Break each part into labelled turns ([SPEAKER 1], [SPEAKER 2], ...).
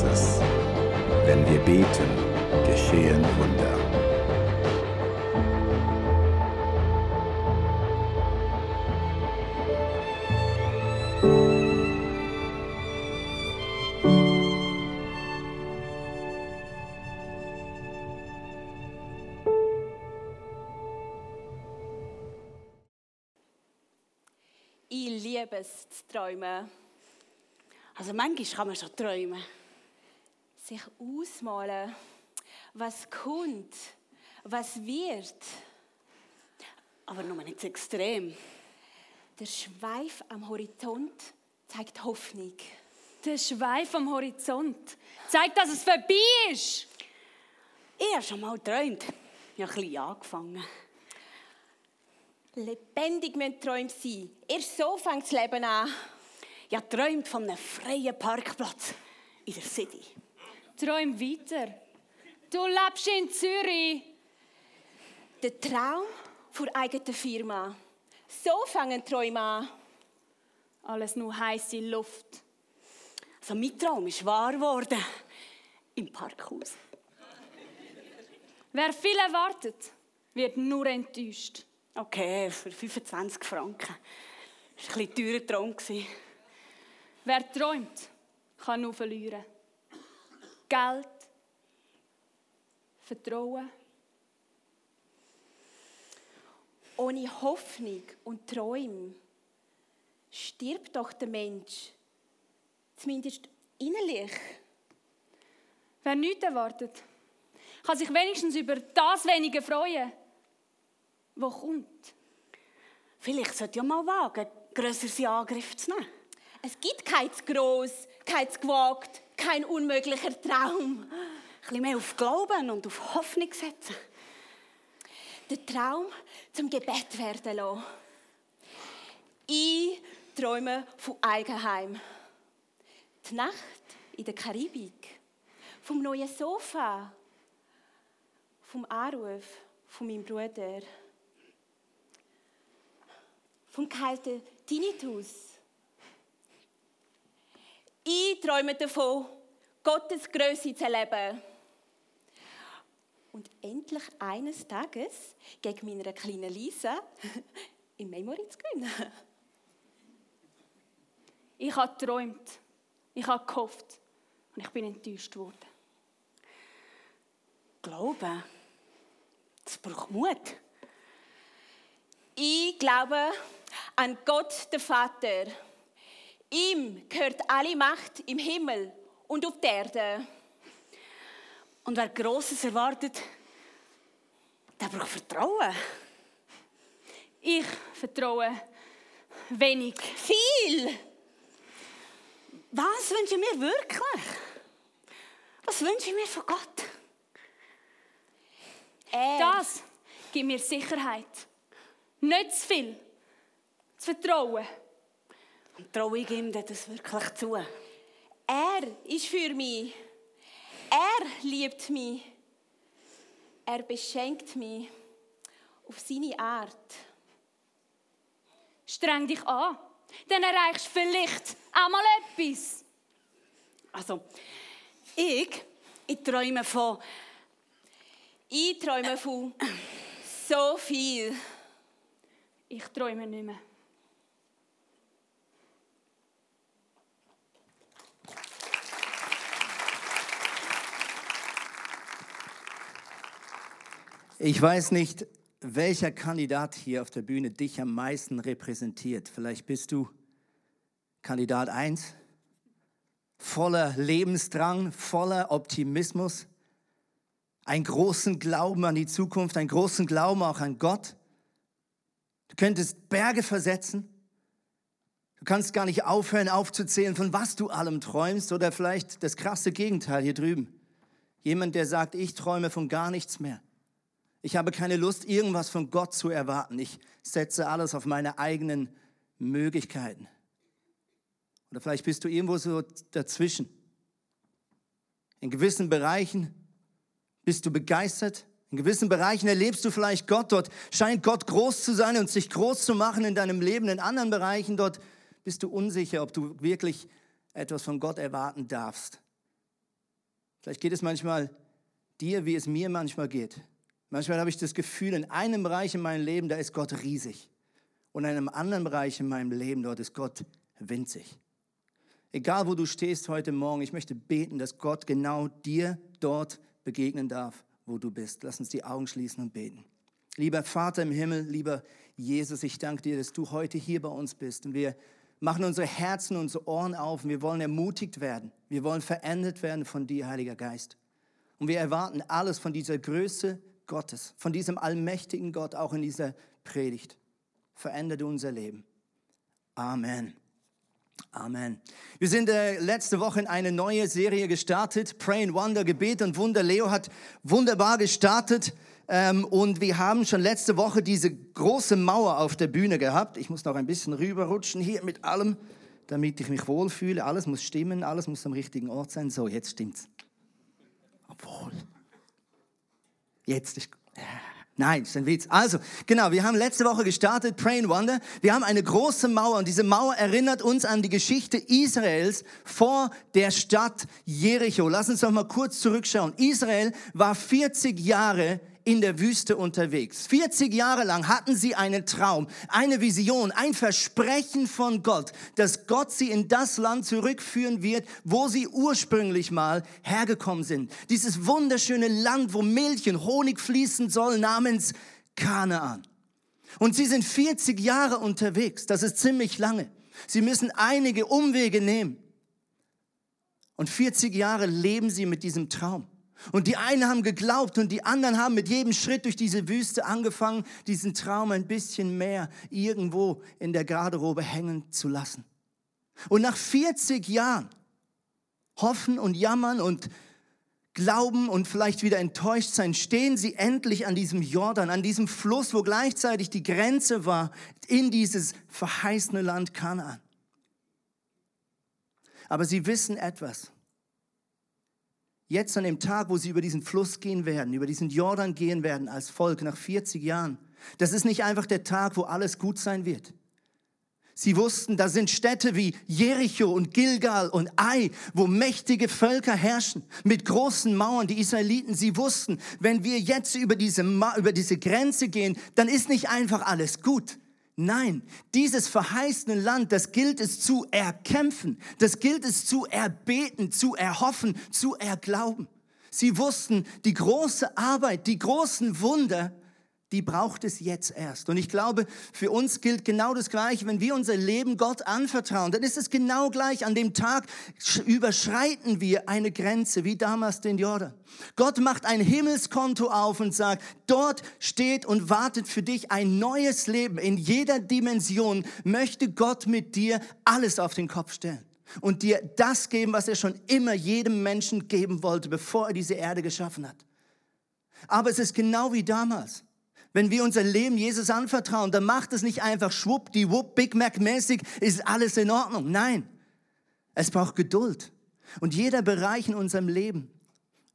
[SPEAKER 1] Großes. Wenn wir beten, geschehen Wunder.
[SPEAKER 2] Ich liebe es zu träumen. Also manchmal kann man schon träumen. Sich ausmalen, was kommt, was wird. Aber nur nicht extrem. Der Schweif am Horizont zeigt Hoffnung.
[SPEAKER 3] Der Schweif am Horizont zeigt, dass es vorbei ist.
[SPEAKER 2] Ich habe schon mal geträumt. Ich habe ein bisschen angefangen. Lebendig müssen Träume sein. Erst so fängt das Leben an. Ich habe geträumt von einem freien Parkplatz in der City.
[SPEAKER 3] Träum weiter. Du lebst in Zürich.
[SPEAKER 2] Der Traum von eigenen Firma. So fangen Träume an.
[SPEAKER 3] Alles nur heiße Luft.
[SPEAKER 2] Also mein Traum ist wahr geworden. Im Parkhaus.
[SPEAKER 3] Wer viel erwartet, wird nur enttäuscht.
[SPEAKER 2] Okay, für 25 Franken. Das war ein bisschen teurer Traum.
[SPEAKER 3] Wer träumt, kann nur verlieren. Geld, Vertrauen.
[SPEAKER 2] Ohne Hoffnung und Träume stirbt doch der Mensch. Zumindest innerlich.
[SPEAKER 3] Wer nichts erwartet, kann sich wenigstens über das Wenige freuen, was kommt.
[SPEAKER 2] Vielleicht sollte ja mal wagen, grösseres Angriff zu nehmen. Es gibt kein zu gross, kein zu gewagt, kein unmöglicher Traum. Ein bisschen mehr auf Glauben und auf Hoffnung setzen. Den Traum zum Gebet werden lassen. Ich träume von Eigenheim. Die Nacht in der Karibik. Vom neuen Sofa. Vom Anruf von meinem Bruder. Vom kalten Tinnitus. Ich träume davon, Gottes Größe zu erleben. Und endlich eines Tages gegen meiner kleinen Lisa in Memory zu gewinnen.
[SPEAKER 3] Ich habe geträumt, ich habe gehofft und ich bin enttäuscht worden.
[SPEAKER 2] Glauben, das braucht Mut. Ich glaube an Gott, den Vater. Ihm gehört alle Macht im Himmel und auf der Erde. Und wer Großes erwartet, der braucht Vertrauen.
[SPEAKER 3] Ich vertraue wenig.
[SPEAKER 2] Viel! Was wünsche ich mir wirklich? Was wünsche ich mir von Gott? Er,
[SPEAKER 3] Das gibt mir Sicherheit. Nicht zu viel. Zu vertrauen.
[SPEAKER 2] Traue ich ihm das wirklich zu? Er ist für mich. Er liebt mich. Er beschenkt mich auf seine Art.
[SPEAKER 3] Streng dich an. Dann erreichst du vielleicht auch mal etwas.
[SPEAKER 2] Also, ich, ich träume von. Ich träume von so viel.
[SPEAKER 3] Ich träume nicht mehr.
[SPEAKER 4] Ich weiß nicht, welcher Kandidat hier auf der Bühne dich am meisten repräsentiert. Vielleicht bist du Kandidat 1, voller Lebensdrang, voller Optimismus, einen großen Glauben an die Zukunft, einen großen Glauben auch an Gott. Du könntest Berge versetzen. Du kannst gar nicht aufhören aufzuzählen, von was du allem träumst oder vielleicht das krasse Gegenteil hier drüben. Jemand, der sagt, ich träume von gar nichts mehr. Ich habe keine Lust, irgendwas von Gott zu erwarten. Ich setze alles auf meine eigenen Möglichkeiten. Oder vielleicht bist du irgendwo so dazwischen. In gewissen Bereichen bist du begeistert. In gewissen Bereichen erlebst du vielleicht Gott. Dort scheint Gott groß zu sein und sich groß zu machen in deinem Leben. In anderen Bereichen dort bist du unsicher, ob du wirklich etwas von Gott erwarten darfst. Vielleicht geht es manchmal dir, wie es mir manchmal geht. Manchmal habe ich das Gefühl, in einem Bereich in meinem Leben, da ist Gott riesig. Und in einem anderen Bereich in meinem Leben, dort ist Gott winzig. Egal wo du stehst heute Morgen, ich möchte beten, dass Gott genau dir dort begegnen darf, wo du bist. Lass uns die Augen schließen und beten. Lieber Vater im Himmel, lieber Jesus, ich danke dir, dass du heute hier bei uns bist und wir machen unsere Herzen, unsere Ohren auf und wir wollen ermutigt werden. Wir wollen verändert werden von dir, Heiliger Geist. Und wir erwarten alles von dieser Größe Gottes, von diesem allmächtigen Gott, auch in dieser Predigt. Verändere unser Leben. Amen. Amen. Wir sind äh, letzte Woche in eine neue Serie gestartet, Pray and Wonder, Gebet und Wunder. Leo hat wunderbar gestartet ähm, und wir haben schon letzte Woche diese große Mauer auf der Bühne gehabt. Ich muss noch ein bisschen rüberrutschen hier mit allem, damit ich mich wohlfühle. Alles muss stimmen, alles muss am richtigen Ort sein. So, jetzt stimmt's. Obwohl. Jetzt ist. Nein, ist ein Witz. Also, genau, wir haben letzte Woche gestartet, Pray and Wonder. Wir haben eine große Mauer und diese Mauer erinnert uns an die Geschichte Israels vor der Stadt Jericho. Lass uns doch mal kurz zurückschauen. Israel war 40 Jahre in der Wüste unterwegs. 40 Jahre lang hatten sie einen Traum, eine Vision, ein Versprechen von Gott, dass Gott sie in das Land zurückführen wird, wo sie ursprünglich mal hergekommen sind. Dieses wunderschöne Land, wo Milch und Honig fließen soll, namens Kanaan. Und sie sind 40 Jahre unterwegs. Das ist ziemlich lange. Sie müssen einige Umwege nehmen. Und 40 Jahre leben sie mit diesem Traum. Und die einen haben geglaubt und die anderen haben mit jedem Schritt durch diese Wüste angefangen, diesen Traum ein bisschen mehr irgendwo in der Garderobe hängen zu lassen. Und nach 40 Jahren hoffen und jammern und glauben und vielleicht wieder enttäuscht sein, stehen sie endlich an diesem Jordan, an diesem Fluss, wo gleichzeitig die Grenze war in dieses verheißene Land Kanaan. Aber sie wissen etwas jetzt an dem Tag, wo sie über diesen Fluss gehen werden, über diesen Jordan gehen werden als Volk nach 40 Jahren, das ist nicht einfach der Tag, wo alles gut sein wird. Sie wussten, da sind Städte wie Jericho und Gilgal und Ai, wo mächtige Völker herrschen, mit großen Mauern. Die Israeliten, sie wussten, wenn wir jetzt über diese, über diese Grenze gehen, dann ist nicht einfach alles gut. Nein, dieses verheißene Land, das gilt es zu erkämpfen, das gilt es zu erbeten, zu erhoffen, zu erglauben. Sie wussten, die große Arbeit, die großen Wunder, die braucht es jetzt erst. Und ich glaube, für uns gilt genau das Gleiche. Wenn wir unser Leben Gott anvertrauen, dann ist es genau gleich. An dem Tag überschreiten wir eine Grenze, wie damals den Jordan. Gott macht ein Himmelskonto auf und sagt, dort steht und wartet für dich ein neues Leben. In jeder Dimension möchte Gott mit dir alles auf den Kopf stellen und dir das geben, was er schon immer jedem Menschen geben wollte, bevor er diese Erde geschaffen hat. Aber es ist genau wie damals. Wenn wir unser Leben Jesus anvertrauen, dann macht es nicht einfach schwuppdiwupp, Big Mac-mäßig, ist alles in Ordnung. Nein, es braucht Geduld. Und jeder Bereich in unserem Leben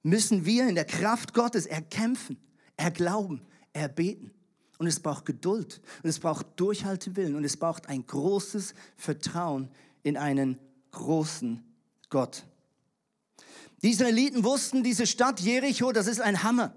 [SPEAKER 4] müssen wir in der Kraft Gottes erkämpfen, erglauben, erbeten. Und es braucht Geduld und es braucht Durchhaltewillen und es braucht ein großes Vertrauen in einen großen Gott. Die Israeliten wussten, diese Stadt Jericho, das ist ein Hammer.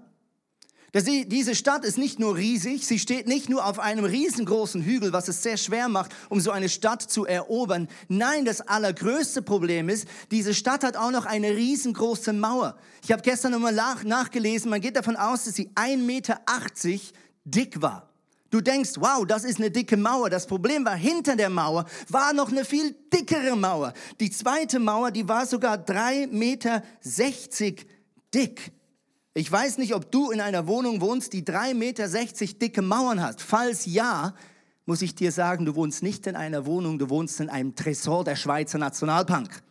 [SPEAKER 4] Diese Stadt ist nicht nur riesig, sie steht nicht nur auf einem riesengroßen Hügel, was es sehr schwer macht, um so eine Stadt zu erobern. Nein, das allergrößte Problem ist, diese Stadt hat auch noch eine riesengroße Mauer. Ich habe gestern nochmal nach, nachgelesen, man geht davon aus, dass sie 1,80 Meter dick war. Du denkst, wow, das ist eine dicke Mauer. Das Problem war, hinter der Mauer war noch eine viel dickere Mauer. Die zweite Mauer, die war sogar 3,60 Meter dick. Ich weiß nicht, ob du in einer Wohnung wohnst, die 3,60 Meter dicke Mauern hat. Falls ja, muss ich dir sagen, du wohnst nicht in einer Wohnung, du wohnst in einem Tresor der Schweizer Nationalbank.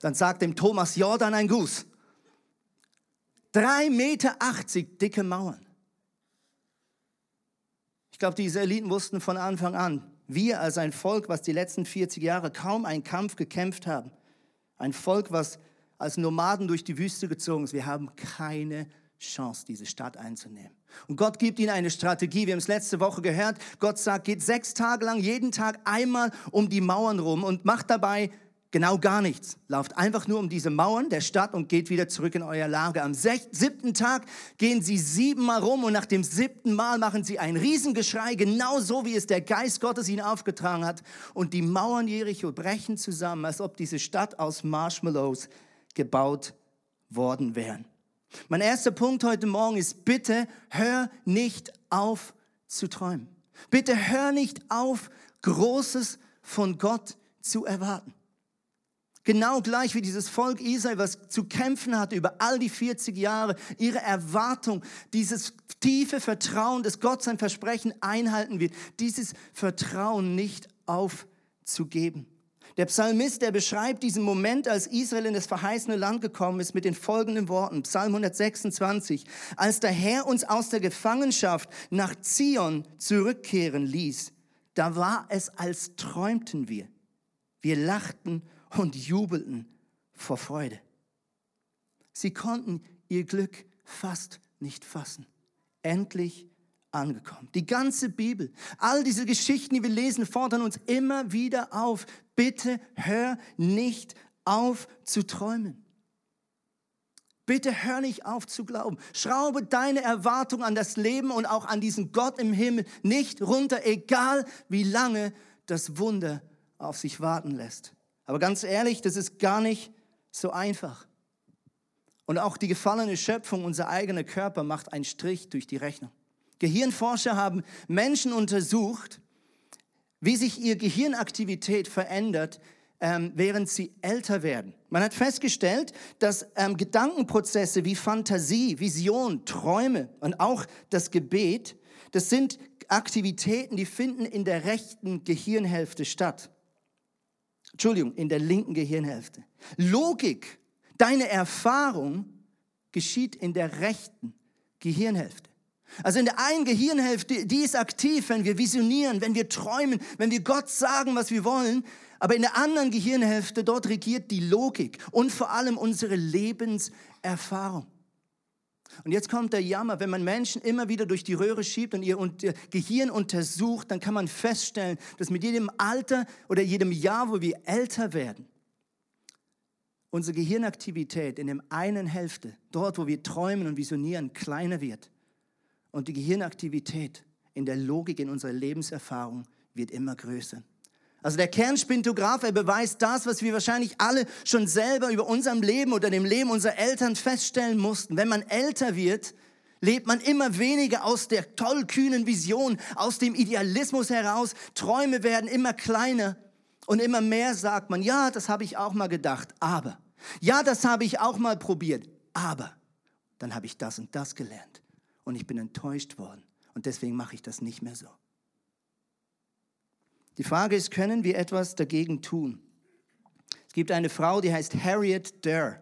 [SPEAKER 4] Dann sagt dem Thomas Jordan ein Guss. 3,80 Meter dicke Mauern. glaube, die Israeliten wussten von Anfang an, wir als ein Volk, was die letzten 40 Jahre kaum einen Kampf gekämpft haben, ein Volk, was als Nomaden durch die Wüste gezogen ist, wir haben keine Chance, diese Stadt einzunehmen. Und Gott gibt ihnen eine Strategie. Wir haben es letzte Woche gehört. Gott sagt, geht sechs Tage lang jeden Tag einmal um die Mauern rum und macht dabei genau gar nichts. Lauft einfach nur um diese Mauern der Stadt und geht wieder zurück in euer Lager. Am siebten Tag gehen sie siebenmal rum und nach dem siebten Mal machen sie ein Riesengeschrei, genau so wie es der Geist Gottes ihnen aufgetragen hat. Und die Mauern Jericho brechen zusammen, als ob diese Stadt aus Marshmallows gebaut worden wären. Mein erster Punkt heute Morgen ist, bitte hör nicht auf zu träumen. Bitte hör nicht auf, Großes von Gott zu erwarten. Genau gleich wie dieses Volk Israel, was zu kämpfen hatte über all die 40 Jahre, ihre Erwartung, dieses tiefe Vertrauen, dass Gott sein Versprechen einhalten wird, dieses Vertrauen nicht aufzugeben. Der Psalmist, der beschreibt diesen Moment, als Israel in das verheißene Land gekommen ist, mit den folgenden Worten. Psalm 126. Als der Herr uns aus der Gefangenschaft nach Zion zurückkehren ließ, da war es, als träumten wir. Wir lachten und jubelten vor Freude. Sie konnten ihr Glück fast nicht fassen. Endlich angekommen. Die ganze Bibel, all diese Geschichten, die wir lesen, fordern uns immer wieder auf. Bitte hör nicht auf zu träumen. Bitte hör nicht auf zu glauben. Schraube deine Erwartung an das Leben und auch an diesen Gott im Himmel nicht runter, egal wie lange das Wunder auf sich warten lässt. Aber ganz ehrlich, das ist gar nicht so einfach. Und auch die gefallene Schöpfung, unser eigener Körper, macht einen Strich durch die Rechnung. Gehirnforscher haben Menschen untersucht, wie sich ihre Gehirnaktivität verändert, ähm, während sie älter werden. Man hat festgestellt, dass ähm, Gedankenprozesse wie Fantasie, Vision, Träume und auch das Gebet, das sind Aktivitäten, die finden in der rechten Gehirnhälfte statt. Entschuldigung, in der linken Gehirnhälfte. Logik, deine Erfahrung geschieht in der rechten Gehirnhälfte. Also in der einen Gehirnhälfte, die ist aktiv, wenn wir visionieren, wenn wir träumen, wenn wir Gott sagen, was wir wollen. Aber in der anderen Gehirnhälfte, dort regiert die Logik und vor allem unsere Lebenserfahrung. Und jetzt kommt der Jammer, wenn man Menschen immer wieder durch die Röhre schiebt und ihr Gehirn untersucht, dann kann man feststellen, dass mit jedem Alter oder jedem Jahr, wo wir älter werden, unsere Gehirnaktivität in der einen Hälfte, dort wo wir träumen und visionieren, kleiner wird. Und die Gehirnaktivität in der Logik, in unserer Lebenserfahrung wird immer größer. Also der Kernspintograph, er beweist das, was wir wahrscheinlich alle schon selber über unserem Leben oder dem Leben unserer Eltern feststellen mussten. Wenn man älter wird, lebt man immer weniger aus der tollkühnen Vision, aus dem Idealismus heraus. Träume werden immer kleiner und immer mehr sagt man, ja, das habe ich auch mal gedacht, aber. Ja, das habe ich auch mal probiert, aber. Dann habe ich das und das gelernt und ich bin enttäuscht worden und deswegen mache ich das nicht mehr so. Die Frage ist, können wir etwas dagegen tun? Es gibt eine Frau, die heißt Harriet Durr.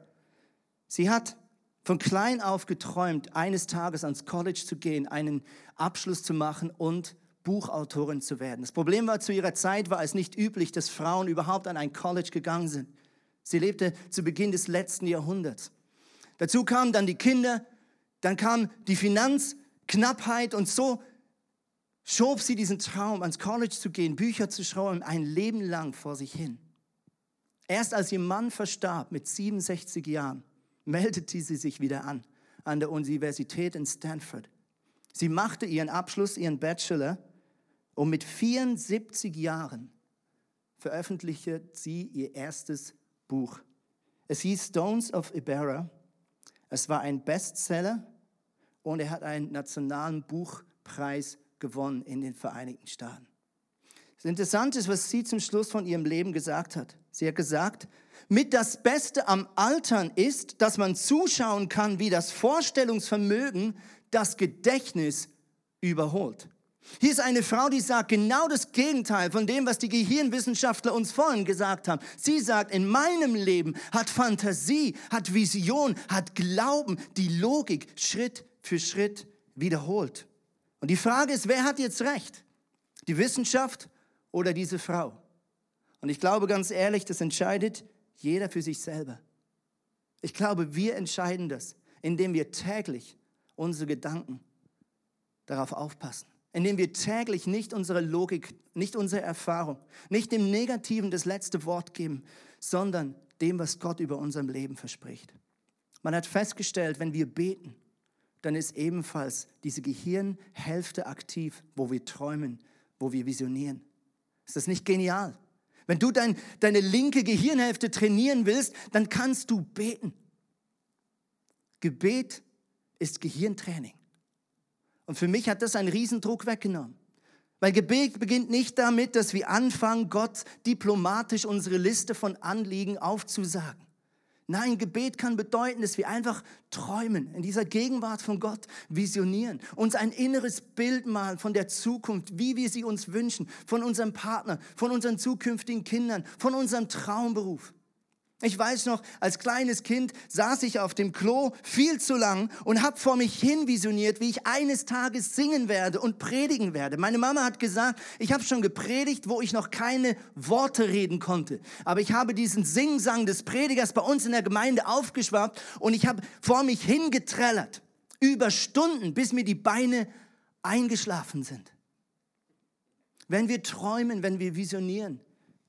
[SPEAKER 4] Sie hat von klein auf geträumt, eines Tages ans College zu gehen, einen Abschluss zu machen und Buchautorin zu werden. Das Problem war, zu ihrer Zeit war es nicht üblich, dass Frauen überhaupt an ein College gegangen sind. Sie lebte zu Beginn des letzten Jahrhunderts. Dazu kamen dann die Kinder, dann kam die Finanzknappheit und so schob sie diesen Traum, ans College zu gehen, Bücher zu schreiben, ein Leben lang vor sich hin. Erst als ihr Mann verstarb mit 67 Jahren, meldete sie sich wieder an an der Universität in Stanford. Sie machte ihren Abschluss, ihren Bachelor und mit 74 Jahren veröffentlichte sie ihr erstes Buch. Es hieß Stones of Iberra. Es war ein Bestseller und er hat einen nationalen Buchpreis gewonnen in den Vereinigten Staaten. Das Interessante ist, was sie zum Schluss von ihrem Leben gesagt hat. Sie hat gesagt, mit das Beste am Altern ist, dass man zuschauen kann, wie das Vorstellungsvermögen das Gedächtnis überholt. Hier ist eine Frau, die sagt genau das Gegenteil von dem, was die Gehirnwissenschaftler uns vorhin gesagt haben. Sie sagt, in meinem Leben hat Fantasie, hat Vision, hat Glauben die Logik Schritt für Schritt wiederholt. Und die Frage ist, wer hat jetzt recht? Die Wissenschaft oder diese Frau? Und ich glaube ganz ehrlich, das entscheidet jeder für sich selber. Ich glaube, wir entscheiden das, indem wir täglich unsere Gedanken darauf aufpassen, indem wir täglich nicht unsere Logik, nicht unsere Erfahrung, nicht dem Negativen das letzte Wort geben, sondern dem, was Gott über unserem Leben verspricht. Man hat festgestellt, wenn wir beten, dann ist ebenfalls diese Gehirnhälfte aktiv, wo wir träumen, wo wir visionieren. Ist das nicht genial? Wenn du dein, deine linke Gehirnhälfte trainieren willst, dann kannst du beten. Gebet ist Gehirntraining. Und für mich hat das einen Riesendruck weggenommen. Weil Gebet beginnt nicht damit, dass wir anfangen, Gott diplomatisch unsere Liste von Anliegen aufzusagen. Nein, Gebet kann bedeuten, dass wir einfach träumen, in dieser Gegenwart von Gott visionieren, uns ein inneres Bild malen von der Zukunft, wie wir sie uns wünschen, von unserem Partner, von unseren zukünftigen Kindern, von unserem Traumberuf. Ich weiß noch, als kleines Kind saß ich auf dem Klo viel zu lang und habe vor mich hin visioniert, wie ich eines Tages singen werde und predigen werde. Meine Mama hat gesagt, ich habe schon gepredigt, wo ich noch keine Worte reden konnte. Aber ich habe diesen Singsang des Predigers bei uns in der Gemeinde aufgeschwappt und ich habe vor mich hingetrellert. Über Stunden, bis mir die Beine eingeschlafen sind. Wenn wir träumen, wenn wir visionieren,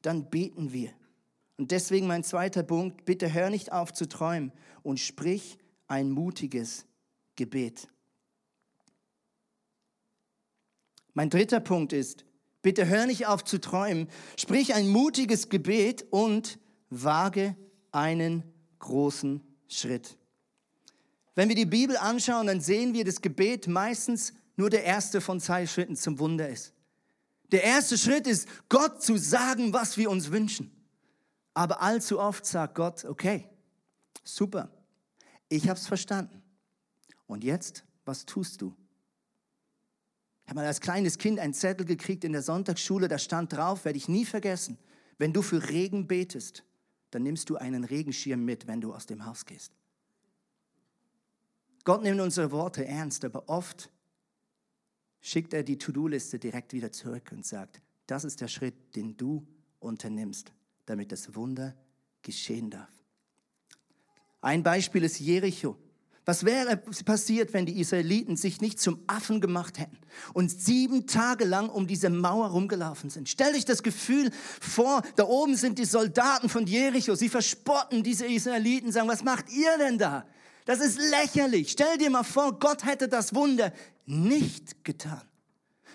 [SPEAKER 4] dann beten wir. Und deswegen mein zweiter Punkt, bitte hör nicht auf zu träumen und sprich ein mutiges Gebet. Mein dritter Punkt ist, bitte hör nicht auf zu träumen, sprich ein mutiges Gebet und wage einen großen Schritt. Wenn wir die Bibel anschauen, dann sehen wir, dass Gebet meistens nur der erste von zwei Schritten zum Wunder ist. Der erste Schritt ist, Gott zu sagen, was wir uns wünschen. Aber allzu oft sagt Gott, okay, super, ich habe es verstanden. Und jetzt, was tust du? Ich habe mal als kleines Kind einen Zettel gekriegt in der Sonntagsschule, da stand drauf, werde ich nie vergessen, wenn du für Regen betest, dann nimmst du einen Regenschirm mit, wenn du aus dem Haus gehst. Gott nimmt unsere Worte ernst, aber oft schickt er die To-Do-Liste direkt wieder zurück und sagt, das ist der Schritt, den du unternimmst damit das Wunder geschehen darf. Ein Beispiel ist Jericho. Was wäre passiert, wenn die Israeliten sich nicht zum Affen gemacht hätten und sieben Tage lang um diese Mauer rumgelaufen sind? Stell dich das Gefühl vor, da oben sind die Soldaten von Jericho, sie verspotten diese Israeliten, sagen, was macht ihr denn da? Das ist lächerlich. Stell dir mal vor, Gott hätte das Wunder nicht getan.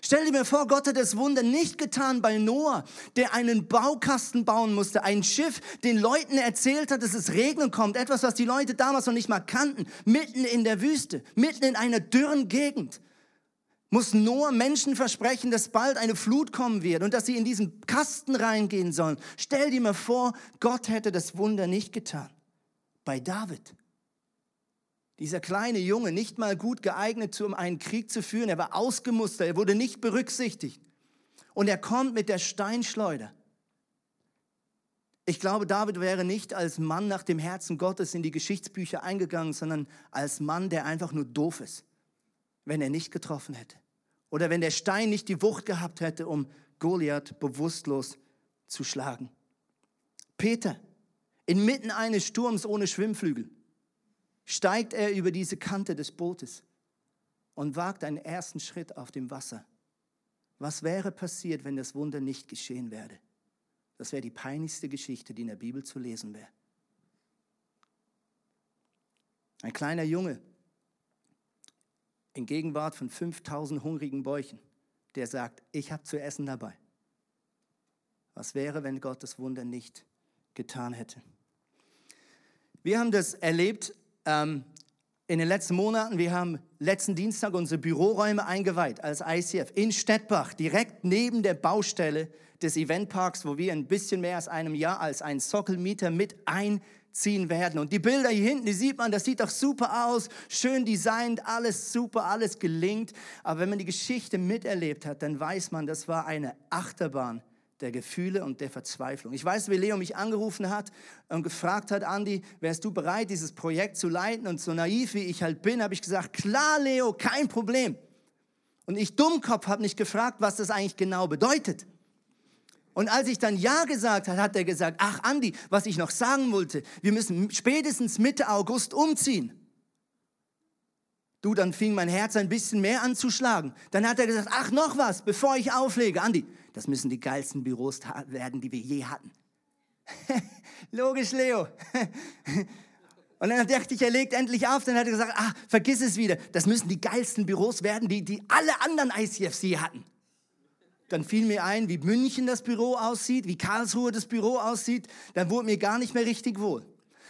[SPEAKER 4] Stell dir mir vor, Gott hat das Wunder nicht getan bei Noah, der einen Baukasten bauen musste, ein Schiff, den Leuten erzählt hat, dass es regnen kommt, etwas, was die Leute damals noch nicht mal kannten, mitten in der Wüste, mitten in einer dürren Gegend. Muss Noah Menschen versprechen, dass bald eine Flut kommen wird und dass sie in diesen Kasten reingehen sollen. Stell dir mal vor, Gott hätte das Wunder nicht getan. Bei David. Dieser kleine Junge, nicht mal gut geeignet, um einen Krieg zu führen, er war ausgemustert, er wurde nicht berücksichtigt. Und er kommt mit der Steinschleuder. Ich glaube, David wäre nicht als Mann nach dem Herzen Gottes in die Geschichtsbücher eingegangen, sondern als Mann, der einfach nur doof ist, wenn er nicht getroffen hätte. Oder wenn der Stein nicht die Wucht gehabt hätte, um Goliath bewusstlos zu schlagen. Peter, inmitten eines Sturms ohne Schwimmflügel steigt er über diese Kante des Bootes und wagt einen ersten Schritt auf dem Wasser. Was wäre passiert, wenn das Wunder nicht geschehen wäre? Das wäre die peinlichste Geschichte, die in der Bibel zu lesen wäre. Ein kleiner Junge in Gegenwart von 5000 hungrigen Bäuchen, der sagt, ich habe zu essen dabei. Was wäre, wenn Gott das Wunder nicht getan hätte? Wir haben das erlebt ähm, in den letzten Monaten, wir haben letzten Dienstag unsere Büroräume eingeweiht als ICF in Stettbach, direkt neben der Baustelle des Eventparks, wo wir ein bisschen mehr als einem Jahr als ein Sockelmieter mit einziehen werden. Und die Bilder hier hinten, die sieht man, das sieht doch super aus, schön designt, alles super, alles gelingt. Aber wenn man die Geschichte miterlebt hat, dann weiß man, das war eine Achterbahn der Gefühle und der Verzweiflung. Ich weiß, wie Leo mich angerufen hat und gefragt hat, Andi, wärst du bereit, dieses Projekt zu leiten? Und so naiv wie ich halt bin, habe ich gesagt, klar, Leo, kein Problem. Und ich Dummkopf habe nicht gefragt, was das eigentlich genau bedeutet. Und als ich dann Ja gesagt habe, hat er gesagt, ach Andi, was ich noch sagen wollte, wir müssen spätestens Mitte August umziehen. Du, dann fing mein Herz ein bisschen mehr an zu schlagen. Dann hat er gesagt, ach noch was, bevor ich auflege. Andi, das müssen die geilsten Büros werden, die wir je hatten. Logisch, Leo. Und dann dachte ich, er legt endlich auf. Dann hat er gesagt, ach, vergiss es wieder. Das müssen die geilsten Büros werden, die, die alle anderen ICFs je hatten. Dann fiel mir ein, wie München das Büro aussieht, wie Karlsruhe das Büro aussieht. Dann wurde mir gar nicht mehr richtig wohl.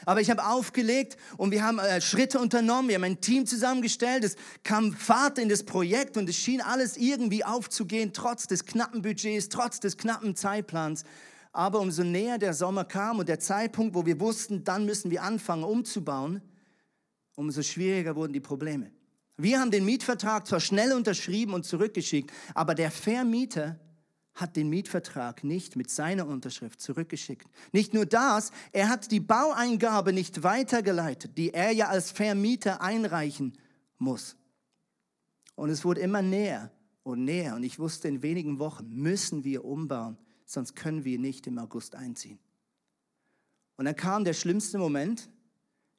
[SPEAKER 4] Aber ich habe aufgelegt und wir haben äh, Schritte unternommen, wir haben ein Team zusammengestellt, es kam Fahrt in das Projekt und es schien alles irgendwie aufzugehen, trotz des knappen Budgets, trotz des knappen Zeitplans. Aber umso näher der Sommer kam und der Zeitpunkt, wo wir wussten, dann müssen wir anfangen umzubauen, umso schwieriger wurden die Probleme. Wir haben den Mietvertrag zwar schnell unterschrieben und zurückgeschickt, aber der Vermieter hat den Mietvertrag nicht mit seiner Unterschrift zurückgeschickt. Nicht nur das, er hat die Baueingabe nicht weitergeleitet, die er ja als Vermieter einreichen muss. Und es wurde immer näher und näher. Und ich wusste, in wenigen Wochen müssen wir umbauen, sonst können wir nicht im August einziehen. Und dann kam der schlimmste Moment.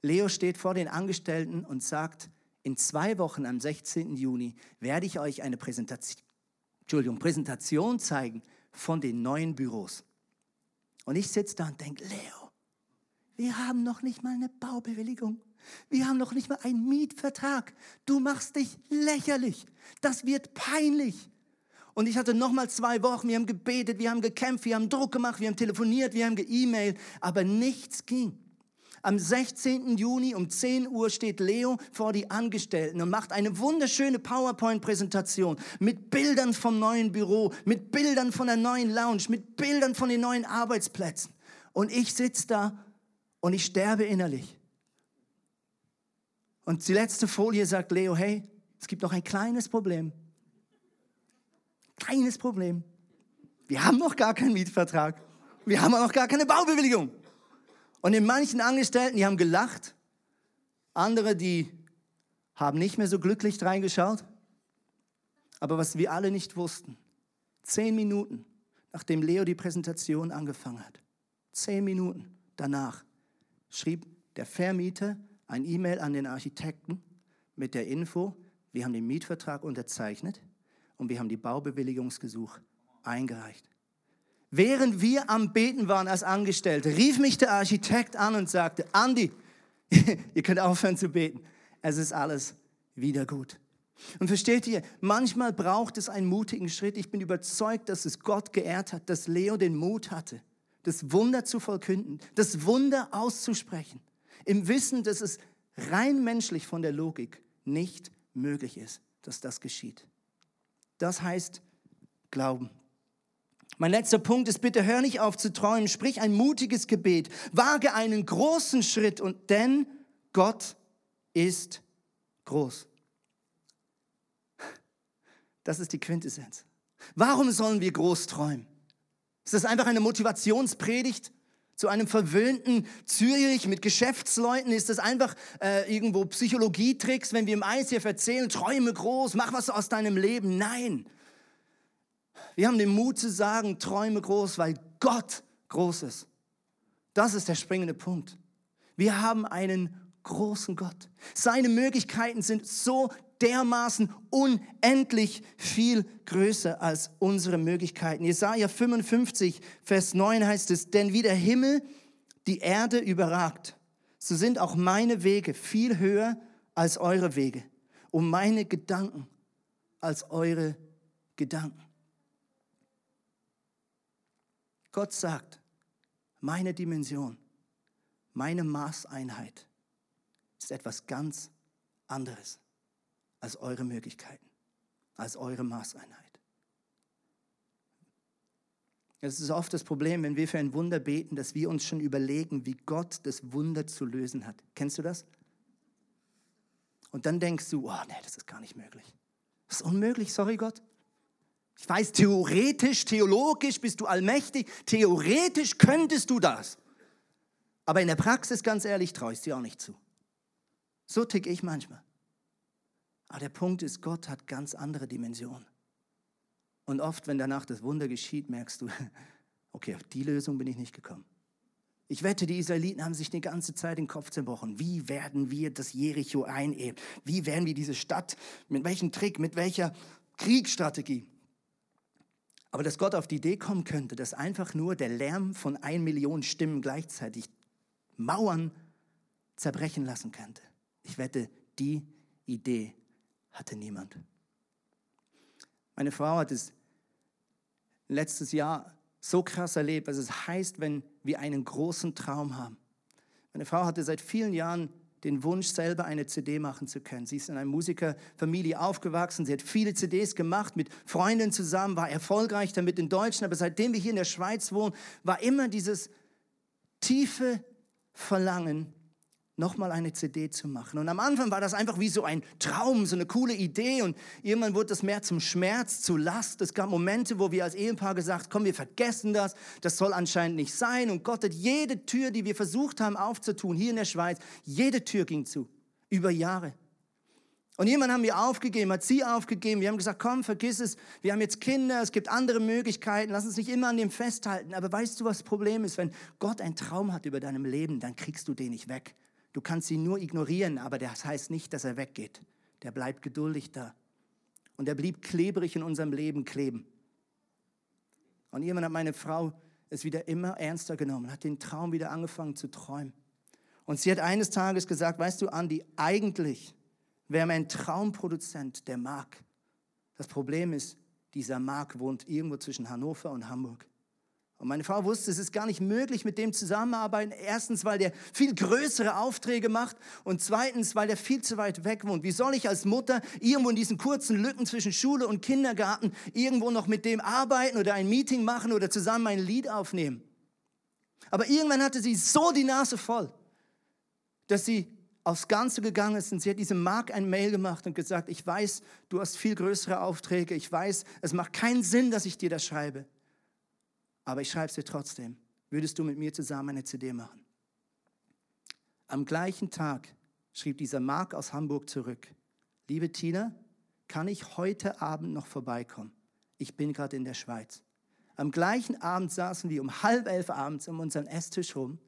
[SPEAKER 4] Leo steht vor den Angestellten und sagt, in zwei Wochen am 16. Juni werde ich euch eine Präsentation, Entschuldigung, Präsentation zeigen von den neuen Büros. Und ich sitze da und denke, Leo, wir haben noch nicht mal eine Baubewilligung. Wir haben noch nicht mal einen Mietvertrag. Du machst dich lächerlich. Das wird peinlich. Und ich hatte noch mal zwei Wochen. Wir haben gebetet, wir haben gekämpft, wir haben Druck gemacht, wir haben telefoniert, wir haben geemailt, aber nichts ging. Am 16. Juni um 10 Uhr steht Leo vor die Angestellten und macht eine wunderschöne PowerPoint-Präsentation mit Bildern vom neuen Büro, mit Bildern von der neuen Lounge, mit Bildern von den neuen Arbeitsplätzen. Und ich sitze da und ich sterbe innerlich. Und die letzte Folie sagt Leo, hey, es gibt noch ein kleines Problem. Kleines Problem. Wir haben noch gar keinen Mietvertrag. Wir haben auch noch gar keine Baubewilligung. Und in manchen Angestellten, die haben gelacht, andere, die haben nicht mehr so glücklich reingeschaut. Aber was wir alle nicht wussten, zehn Minuten nachdem Leo die Präsentation angefangen hat, zehn Minuten danach schrieb der Vermieter ein E-Mail an den Architekten mit der Info, wir haben den Mietvertrag unterzeichnet und wir haben die Baubewilligungsgesuch eingereicht. Während wir am Beten waren als Angestellte, rief mich der Architekt an und sagte, Andi, ihr könnt aufhören zu beten. Es ist alles wieder gut. Und versteht ihr, manchmal braucht es einen mutigen Schritt. Ich bin überzeugt, dass es Gott geehrt hat, dass Leo den Mut hatte, das Wunder zu vollkünden, das Wunder auszusprechen, im Wissen, dass es rein menschlich von der Logik nicht möglich ist, dass das geschieht. Das heißt Glauben. Mein letzter Punkt ist, bitte hör nicht auf zu träumen, sprich ein mutiges Gebet, wage einen großen Schritt und denn Gott ist groß. Das ist die Quintessenz. Warum sollen wir groß träumen? Ist das einfach eine Motivationspredigt zu einem verwöhnten Zürich mit Geschäftsleuten? Ist das einfach äh, irgendwo Psychologietricks, wenn wir im ICF erzählen, träume groß, mach was aus deinem Leben? Nein. Wir haben den Mut zu sagen, träume groß, weil Gott groß ist. Das ist der springende Punkt. Wir haben einen großen Gott. Seine Möglichkeiten sind so dermaßen unendlich viel größer als unsere Möglichkeiten. Jesaja 55, Vers 9 heißt es, denn wie der Himmel die Erde überragt, so sind auch meine Wege viel höher als eure Wege und meine Gedanken als eure Gedanken. Gott sagt, meine Dimension, meine Maßeinheit ist etwas ganz anderes als eure Möglichkeiten, als eure Maßeinheit. Es ist oft das Problem, wenn wir für ein Wunder beten, dass wir uns schon überlegen, wie Gott das Wunder zu lösen hat. Kennst du das? Und dann denkst du, oh nee, das ist gar nicht möglich. Das ist unmöglich, sorry Gott. Ich weiß, theoretisch, theologisch bist du allmächtig, theoretisch könntest du das. Aber in der Praxis, ganz ehrlich, traue ich es dir auch nicht zu. So tick ich manchmal. Aber der Punkt ist, Gott hat ganz andere Dimensionen. Und oft, wenn danach das Wunder geschieht, merkst du, okay, auf die Lösung bin ich nicht gekommen. Ich wette, die Israeliten haben sich die ganze Zeit den Kopf zerbrochen. Wie werden wir das Jericho einnehmen? Wie werden wir diese Stadt, mit welchem Trick, mit welcher Kriegsstrategie? Aber dass Gott auf die Idee kommen könnte, dass einfach nur der Lärm von ein Million Stimmen gleichzeitig Mauern zerbrechen lassen könnte. Ich wette, die Idee hatte niemand. Meine Frau hat es letztes Jahr so krass erlebt, was es heißt, wenn wir einen großen Traum haben. Meine Frau hatte seit vielen Jahren den Wunsch, selber eine CD machen zu können. Sie ist in einer Musikerfamilie aufgewachsen. Sie hat viele CDs gemacht, mit Freunden zusammen, war erfolgreich damit in Deutschland. Aber seitdem wir hier in der Schweiz wohnen, war immer dieses tiefe Verlangen, nochmal eine CD zu machen. Und am Anfang war das einfach wie so ein Traum, so eine coole Idee. Und irgendwann wurde das mehr zum Schmerz, zu Last. Es gab Momente, wo wir als Ehepaar gesagt, komm, wir vergessen das. Das soll anscheinend nicht sein. Und Gott hat jede Tür, die wir versucht haben aufzutun, hier in der Schweiz, jede Tür ging zu. Über Jahre. Und jemand haben wir aufgegeben, hat sie aufgegeben. Wir haben gesagt, komm, vergiss es. Wir haben jetzt Kinder, es gibt andere Möglichkeiten. Lass uns nicht immer an dem festhalten. Aber weißt du, was das Problem ist? Wenn Gott einen Traum hat über deinem Leben, dann kriegst du den nicht weg. Du kannst ihn nur ignorieren, aber das heißt nicht, dass er weggeht. Der bleibt geduldig da. Und er blieb klebrig in unserem Leben kleben. Und irgendwann hat meine Frau es wieder immer ernster genommen, hat den Traum wieder angefangen zu träumen. Und sie hat eines Tages gesagt, weißt du, Andi, eigentlich wäre mein Traumproduzent der Mark. Das Problem ist, dieser Mark wohnt irgendwo zwischen Hannover und Hamburg. Und meine Frau wusste, es ist gar nicht möglich, mit dem zusammenarbeiten. Erstens, weil der viel größere Aufträge macht und zweitens, weil der viel zu weit weg wohnt. Wie soll ich als Mutter irgendwo in diesen kurzen Lücken zwischen Schule und Kindergarten irgendwo noch mit dem arbeiten oder ein Meeting machen oder zusammen ein Lied aufnehmen? Aber irgendwann hatte sie so die Nase voll, dass sie aufs Ganze gegangen ist und sie hat diesem Mark ein Mail gemacht und gesagt, ich weiß, du hast viel größere Aufträge, ich weiß, es macht keinen Sinn, dass ich dir das schreibe aber ich schreibe es dir trotzdem. Würdest du mit mir zusammen eine CD machen? Am gleichen Tag schrieb dieser Mark aus Hamburg zurück. Liebe Tina, kann ich heute Abend noch vorbeikommen? Ich bin gerade in der Schweiz. Am gleichen Abend saßen wir um halb elf abends um unseren Esstisch rum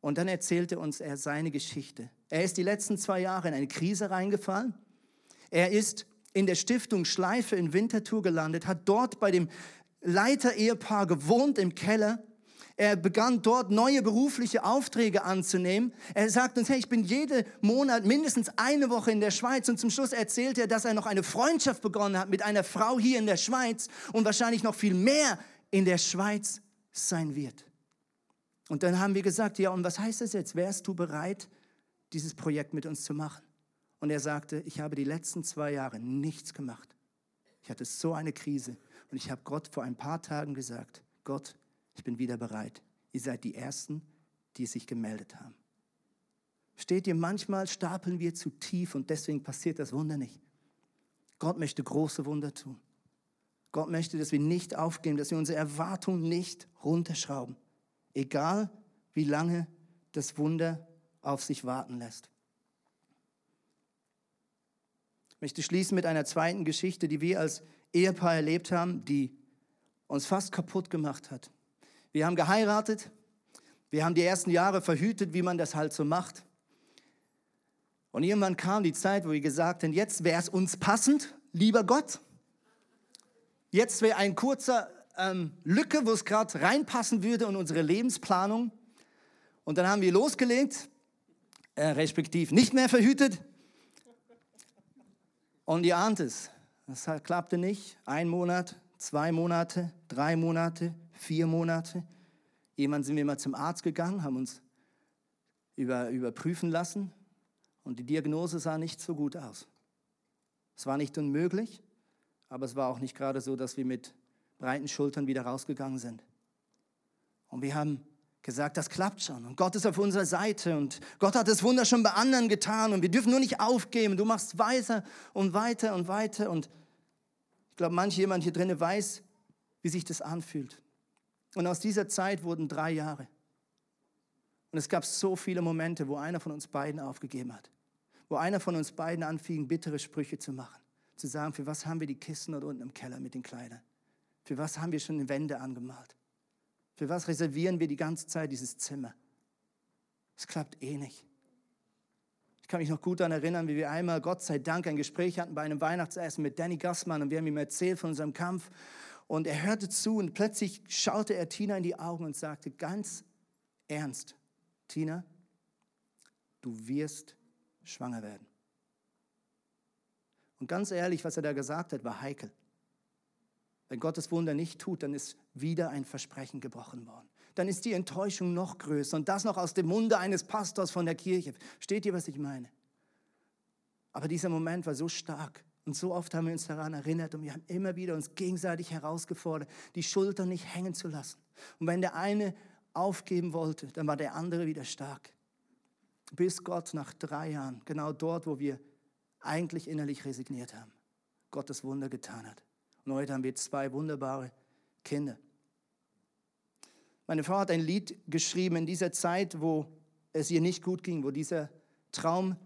[SPEAKER 4] und dann erzählte uns er seine Geschichte. Er ist die letzten zwei Jahre in eine Krise reingefallen. Er ist in der Stiftung Schleife in Winterthur gelandet, hat dort bei dem Leiter-Ehepaar gewohnt im Keller. Er begann dort neue berufliche Aufträge anzunehmen. Er sagt uns, hey, ich bin jeden Monat mindestens eine Woche in der Schweiz. Und zum Schluss erzählt er, dass er noch eine Freundschaft begonnen hat mit einer Frau hier in der Schweiz und wahrscheinlich noch viel mehr in der Schweiz sein wird. Und dann haben wir gesagt, ja, und was heißt das jetzt? Wärst du bereit, dieses Projekt mit uns zu machen? Und er sagte, ich habe die letzten zwei Jahre nichts gemacht. Ich hatte so eine Krise. Und ich habe Gott vor ein paar Tagen gesagt, Gott, ich bin wieder bereit. Ihr seid die Ersten, die sich gemeldet haben. Steht ihr, manchmal stapeln wir zu tief und deswegen passiert das Wunder nicht. Gott möchte große Wunder tun. Gott möchte, dass wir nicht aufgeben, dass wir unsere Erwartungen nicht runterschrauben. Egal, wie lange das Wunder auf sich warten lässt. Ich möchte schließen mit einer zweiten Geschichte, die wir als Ehepaar erlebt haben, die uns fast kaputt gemacht hat. Wir haben geheiratet, wir haben die ersten Jahre verhütet, wie man das halt so macht. Und irgendwann kam die Zeit, wo wir gesagt haben, jetzt wäre es uns passend, lieber Gott. Jetzt wäre ein kurzer ähm, Lücke, wo es gerade reinpassen würde in unsere Lebensplanung. Und dann haben wir losgelegt, äh, respektiv nicht mehr verhütet. Und ihr ahnt es, das klappte nicht. Ein Monat, zwei Monate, drei Monate, vier Monate. Jemand sind wir mal zum Arzt gegangen, haben uns über, überprüfen lassen und die Diagnose sah nicht so gut aus. Es war nicht unmöglich, aber es war auch nicht gerade so, dass wir mit breiten Schultern wieder rausgegangen sind. Und wir haben gesagt, das klappt schon und Gott ist auf unserer Seite und Gott hat das Wunder schon bei anderen getan und wir dürfen nur nicht aufgeben. Du machst weiter und weiter und weiter und ich glaube, manch jemand hier drinnen weiß, wie sich das anfühlt. Und aus dieser Zeit wurden drei Jahre. Und es gab so viele Momente, wo einer von uns beiden aufgegeben hat, wo einer von uns beiden anfing, bittere Sprüche zu machen. Zu sagen, für was haben wir die Kisten dort unten im Keller mit den Kleidern? Für was haben wir schon die Wände angemalt? Für was reservieren wir die ganze Zeit dieses Zimmer? Es klappt eh nicht. Ich kann mich noch gut daran erinnern, wie wir einmal, Gott sei Dank, ein Gespräch hatten bei einem Weihnachtsessen mit Danny Gassmann und wir haben ihm erzählt von unserem Kampf. Und er hörte zu und plötzlich schaute er Tina in die Augen und sagte ganz ernst, Tina, du wirst schwanger werden. Und ganz ehrlich, was er da gesagt hat, war heikel. Wenn Gott das Wunder nicht tut, dann ist wieder ein Versprechen gebrochen worden. Dann ist die Enttäuschung noch größer und das noch aus dem Munde eines Pastors von der Kirche. Steht ihr, was ich meine? Aber dieser Moment war so stark und so oft haben wir uns daran erinnert und wir haben immer wieder uns gegenseitig herausgefordert, die Schultern nicht hängen zu lassen. Und wenn der eine aufgeben wollte, dann war der andere wieder stark. Bis Gott nach drei Jahren, genau dort, wo wir eigentlich innerlich resigniert haben, Gottes Wunder getan hat. Und heute haben wir zwei wunderbare Kinder. Meine Frau hat ein Lied geschrieben in dieser Zeit, wo es ihr nicht gut ging, wo dieser Traum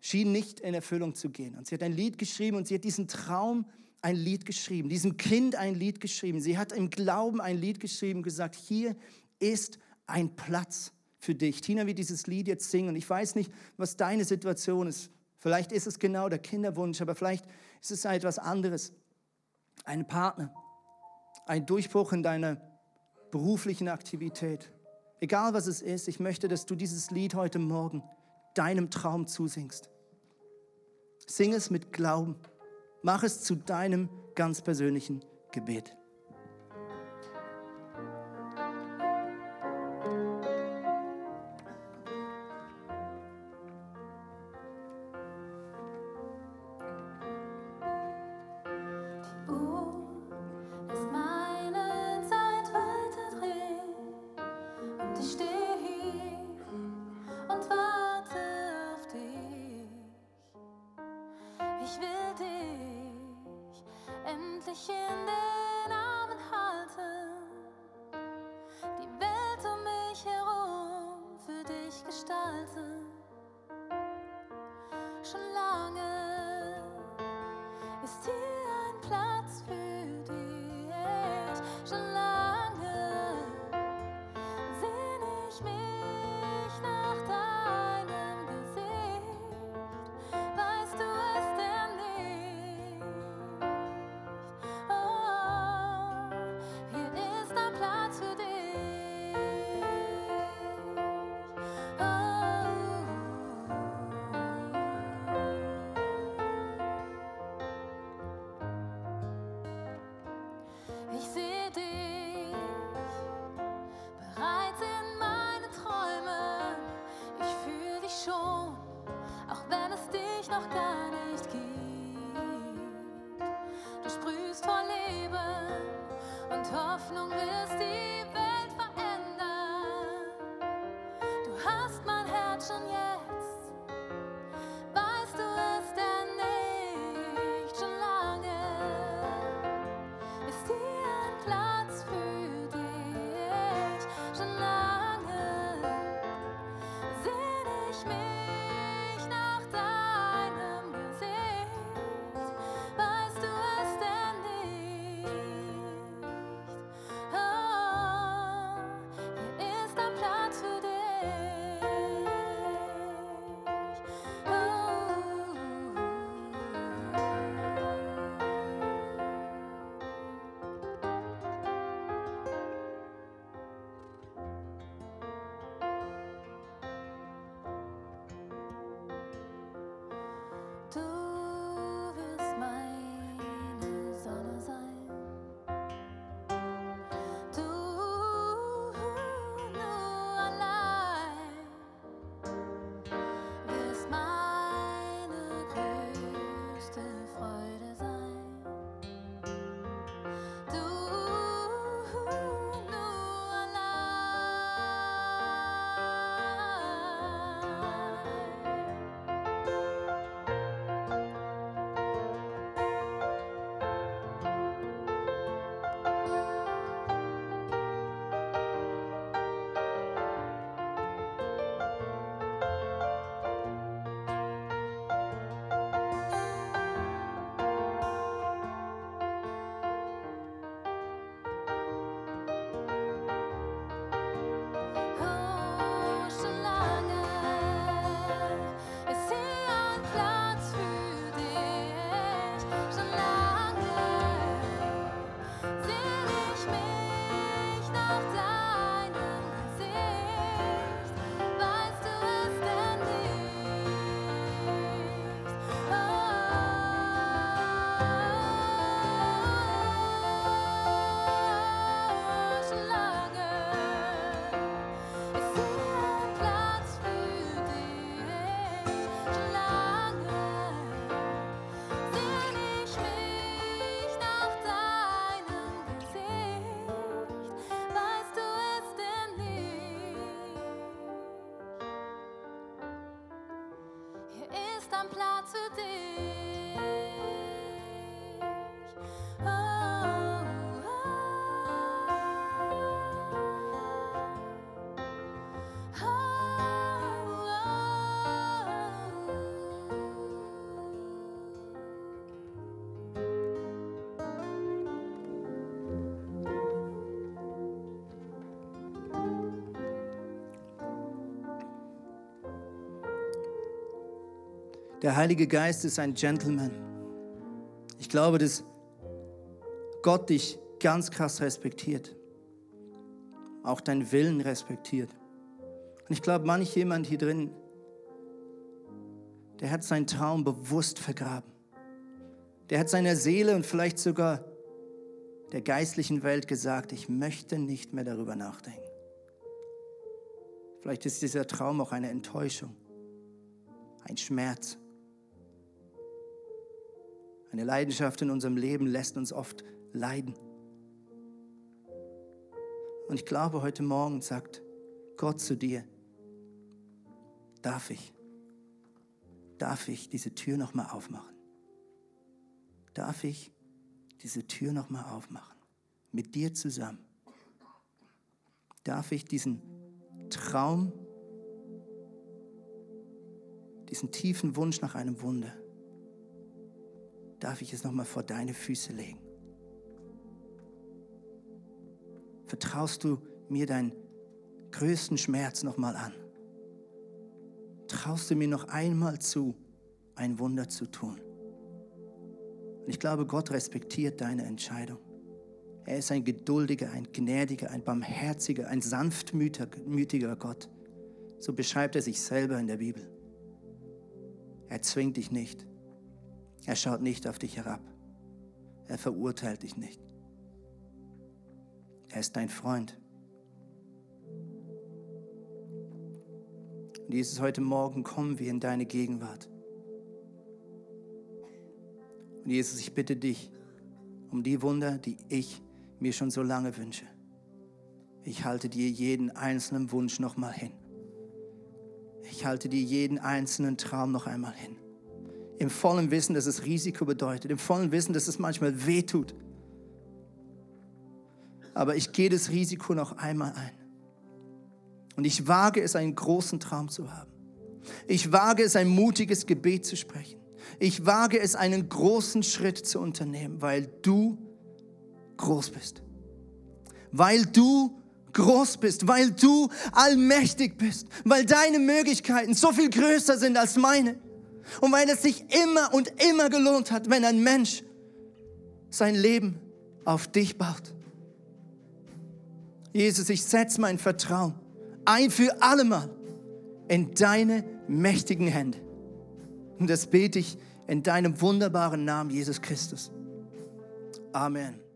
[SPEAKER 4] schien nicht in Erfüllung zu gehen. Und sie hat ein Lied geschrieben und sie hat diesen Traum ein Lied geschrieben, diesem Kind ein Lied geschrieben. Sie hat im Glauben ein Lied geschrieben, gesagt, hier ist ein Platz für dich. Tina wird dieses Lied jetzt singen und ich weiß nicht, was deine Situation ist. Vielleicht ist es genau der Kinderwunsch, aber vielleicht ist es etwas anderes einen Partner, ein Durchbruch in deiner beruflichen Aktivität. Egal was es ist, ich möchte, dass du dieses Lied heute Morgen deinem Traum zusingst. Sing es mit Glauben. Mach es zu deinem ganz persönlichen Gebet.
[SPEAKER 5] noch gar nicht gibt. Du sprühst vor Leben und Hoffnung will.
[SPEAKER 4] Der Heilige Geist ist ein Gentleman. Ich glaube, dass Gott dich ganz krass respektiert. Auch deinen Willen respektiert. Und ich glaube, manch jemand hier drin, der hat seinen Traum bewusst vergraben. Der hat seiner Seele und vielleicht sogar der geistlichen Welt gesagt, ich möchte nicht mehr darüber nachdenken. Vielleicht ist dieser Traum auch eine Enttäuschung, ein Schmerz. Eine Leidenschaft in unserem Leben lässt uns oft leiden. Und ich glaube, heute Morgen sagt Gott zu dir, darf ich, darf ich diese Tür nochmal aufmachen? Darf ich diese Tür nochmal aufmachen? Mit dir zusammen. Darf ich diesen Traum, diesen tiefen Wunsch nach einem Wunder, darf ich es nochmal vor deine Füße legen? Vertraust du mir deinen größten Schmerz nochmal an? Traust du mir noch einmal zu, ein Wunder zu tun? Und ich glaube, Gott respektiert deine Entscheidung. Er ist ein geduldiger, ein gnädiger, ein barmherziger, ein sanftmütiger Gott. So beschreibt er sich selber in der Bibel. Er zwingt dich nicht. Er schaut nicht auf dich herab. Er verurteilt dich nicht. Er ist dein Freund. Und Jesus, heute Morgen kommen wir in deine Gegenwart. Und Jesus, ich bitte dich um die Wunder, die ich mir schon so lange wünsche. Ich halte dir jeden einzelnen Wunsch noch mal hin. Ich halte dir jeden einzelnen Traum noch einmal hin. Im vollen Wissen, dass es Risiko bedeutet, im vollen Wissen, dass es manchmal weh tut. Aber ich gehe das Risiko noch einmal ein. Und ich wage es, einen großen Traum zu haben. Ich wage es, ein mutiges Gebet zu sprechen. Ich wage es, einen großen Schritt zu unternehmen, weil du groß bist. Weil du groß bist, weil du allmächtig bist, weil deine Möglichkeiten so viel größer sind als meine. Und weil es sich immer und immer gelohnt hat, wenn ein Mensch sein Leben auf dich baut. Jesus, ich setze mein Vertrauen ein für allemal in deine mächtigen Hände. Und das bete ich in deinem wunderbaren Namen, Jesus Christus. Amen.